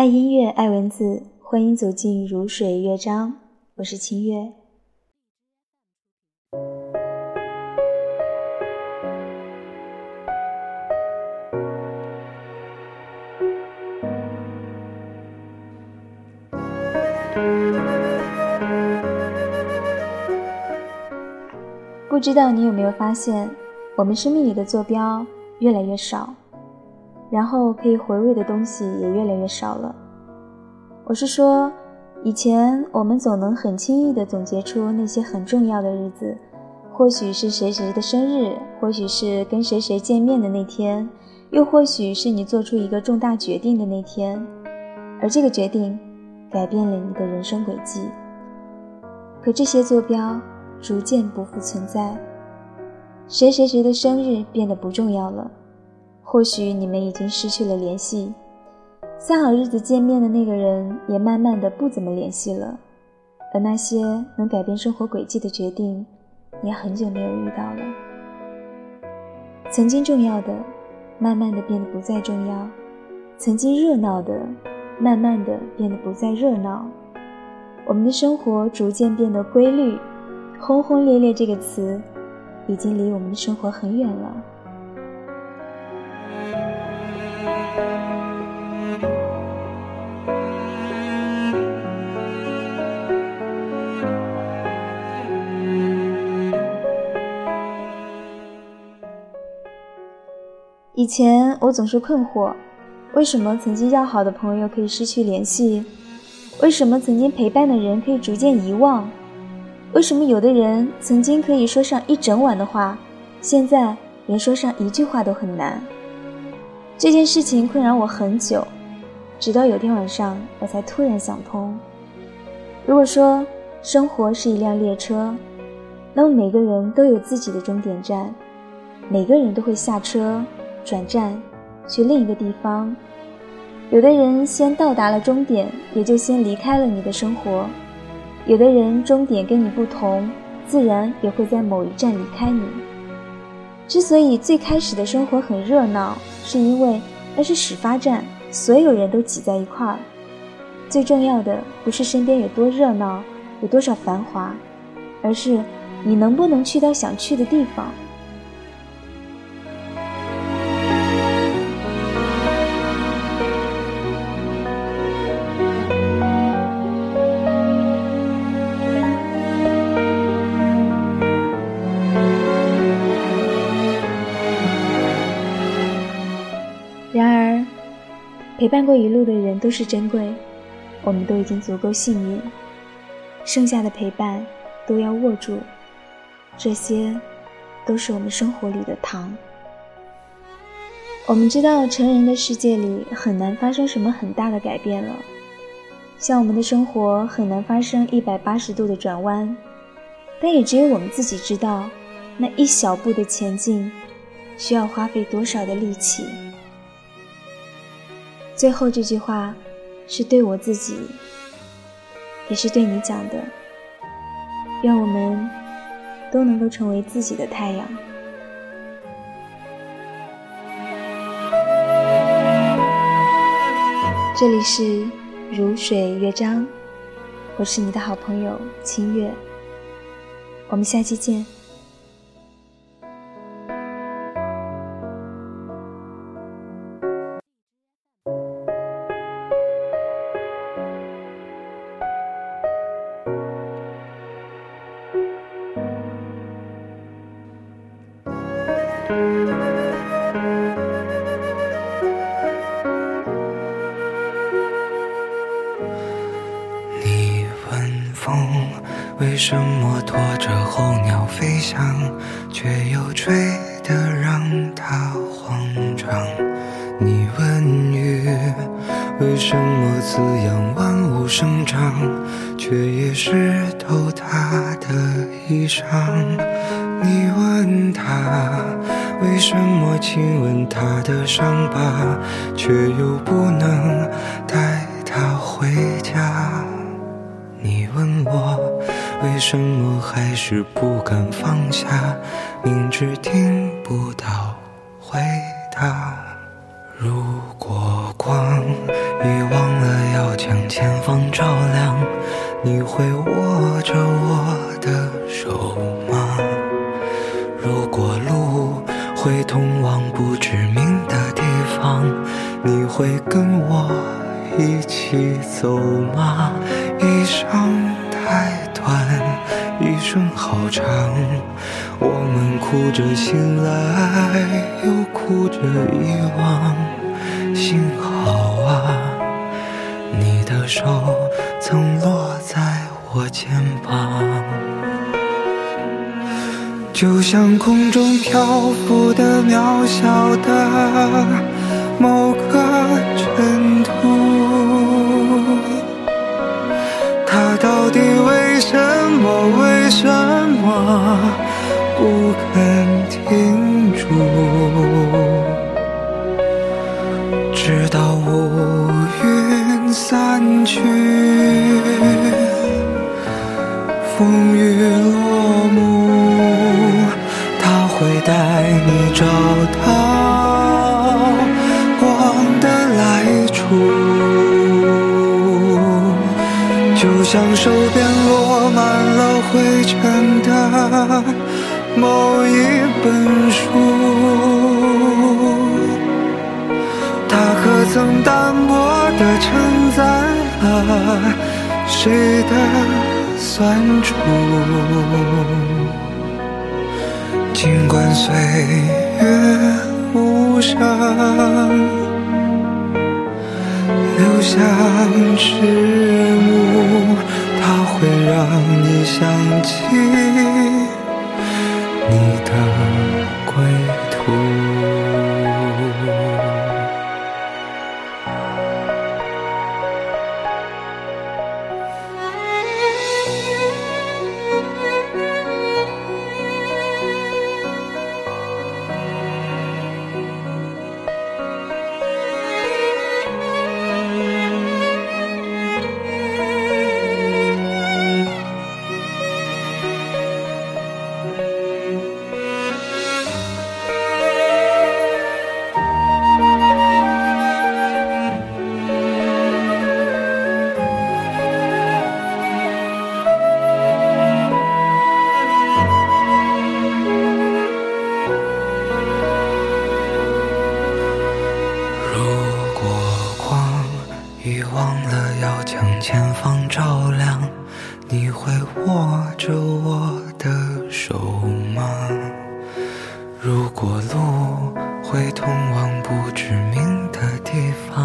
爱音乐，爱文字，欢迎走进如水乐章。我是清月。不知道你有没有发现，我们生命里的坐标越来越少，然后可以回味的东西也越来越少了。我是说，以前我们总能很轻易地总结出那些很重要的日子，或许是谁谁的生日，或许是跟谁谁见面的那天，又或许是你做出一个重大决定的那天，而这个决定改变了你的人生轨迹。可这些坐标。逐渐不复存在，谁谁谁的生日变得不重要了。或许你们已经失去了联系，三好日子见面的那个人也慢慢的不怎么联系了。而那些能改变生活轨迹的决定，也很久没有遇到了。曾经重要的，慢慢的变得不再重要；曾经热闹的，慢慢的变得不再热闹。我们的生活逐渐变得规律。轰轰烈烈这个词，已经离我们的生活很远了。以前我总是困惑，为什么曾经要好的朋友可以失去联系？为什么曾经陪伴的人可以逐渐遗忘？为什么有的人曾经可以说上一整晚的话，现在连说上一句话都很难？这件事情困扰我很久，直到有天晚上，我才突然想通：如果说生活是一辆列车，那么每个人都有自己的终点站，每个人都会下车转站去另一个地方。有的人先到达了终点，也就先离开了你的生活。有的人终点跟你不同，自然也会在某一站离开你。之所以最开始的生活很热闹，是因为那是始发站，所有人都挤在一块儿。最重要的不是身边有多热闹，有多少繁华，而是你能不能去到想去的地方。陪伴过一路的人都是珍贵，我们都已经足够幸运，剩下的陪伴都要握住，这些都是我们生活里的糖。我们知道成人的世界里很难发生什么很大的改变了，像我们的生活很难发生一百八十度的转弯，但也只有我们自己知道，那一小步的前进，需要花费多少的力气。最后这句话，是对我自己，也是对你讲的。愿我们都能够成为自己的太阳。这里是如水乐章，我是你的好朋友清月。我们下期见。你问风为什么拖着候鸟飞翔，却又吹得让它慌张？你问雨为什么滋养万物生长，却也湿透它的衣裳？你问他为什么亲吻他的伤疤，却又不能带他回家？你问我为什么还是不敢放下，明知听不到回答。如果光已忘了要将。前方照亮，你会握着我的手吗？如果路会通往不知名的地方，你会跟我一起走吗？一生太短，一生好长，我们哭着醒来，又哭着遗忘。幸好啊，你的手曾落在我肩膀，就像空中漂浮的渺小的某个尘土。它到底为什么？为什么不肯到光的来处。就像手边落满了灰尘的某一本书。它可曾单薄地承载了谁的酸楚？尽管岁月无声，留下迟暮，它会让你想起忘了要将前方照亮，你会握着我的手吗？如果路会通往不知名的地方，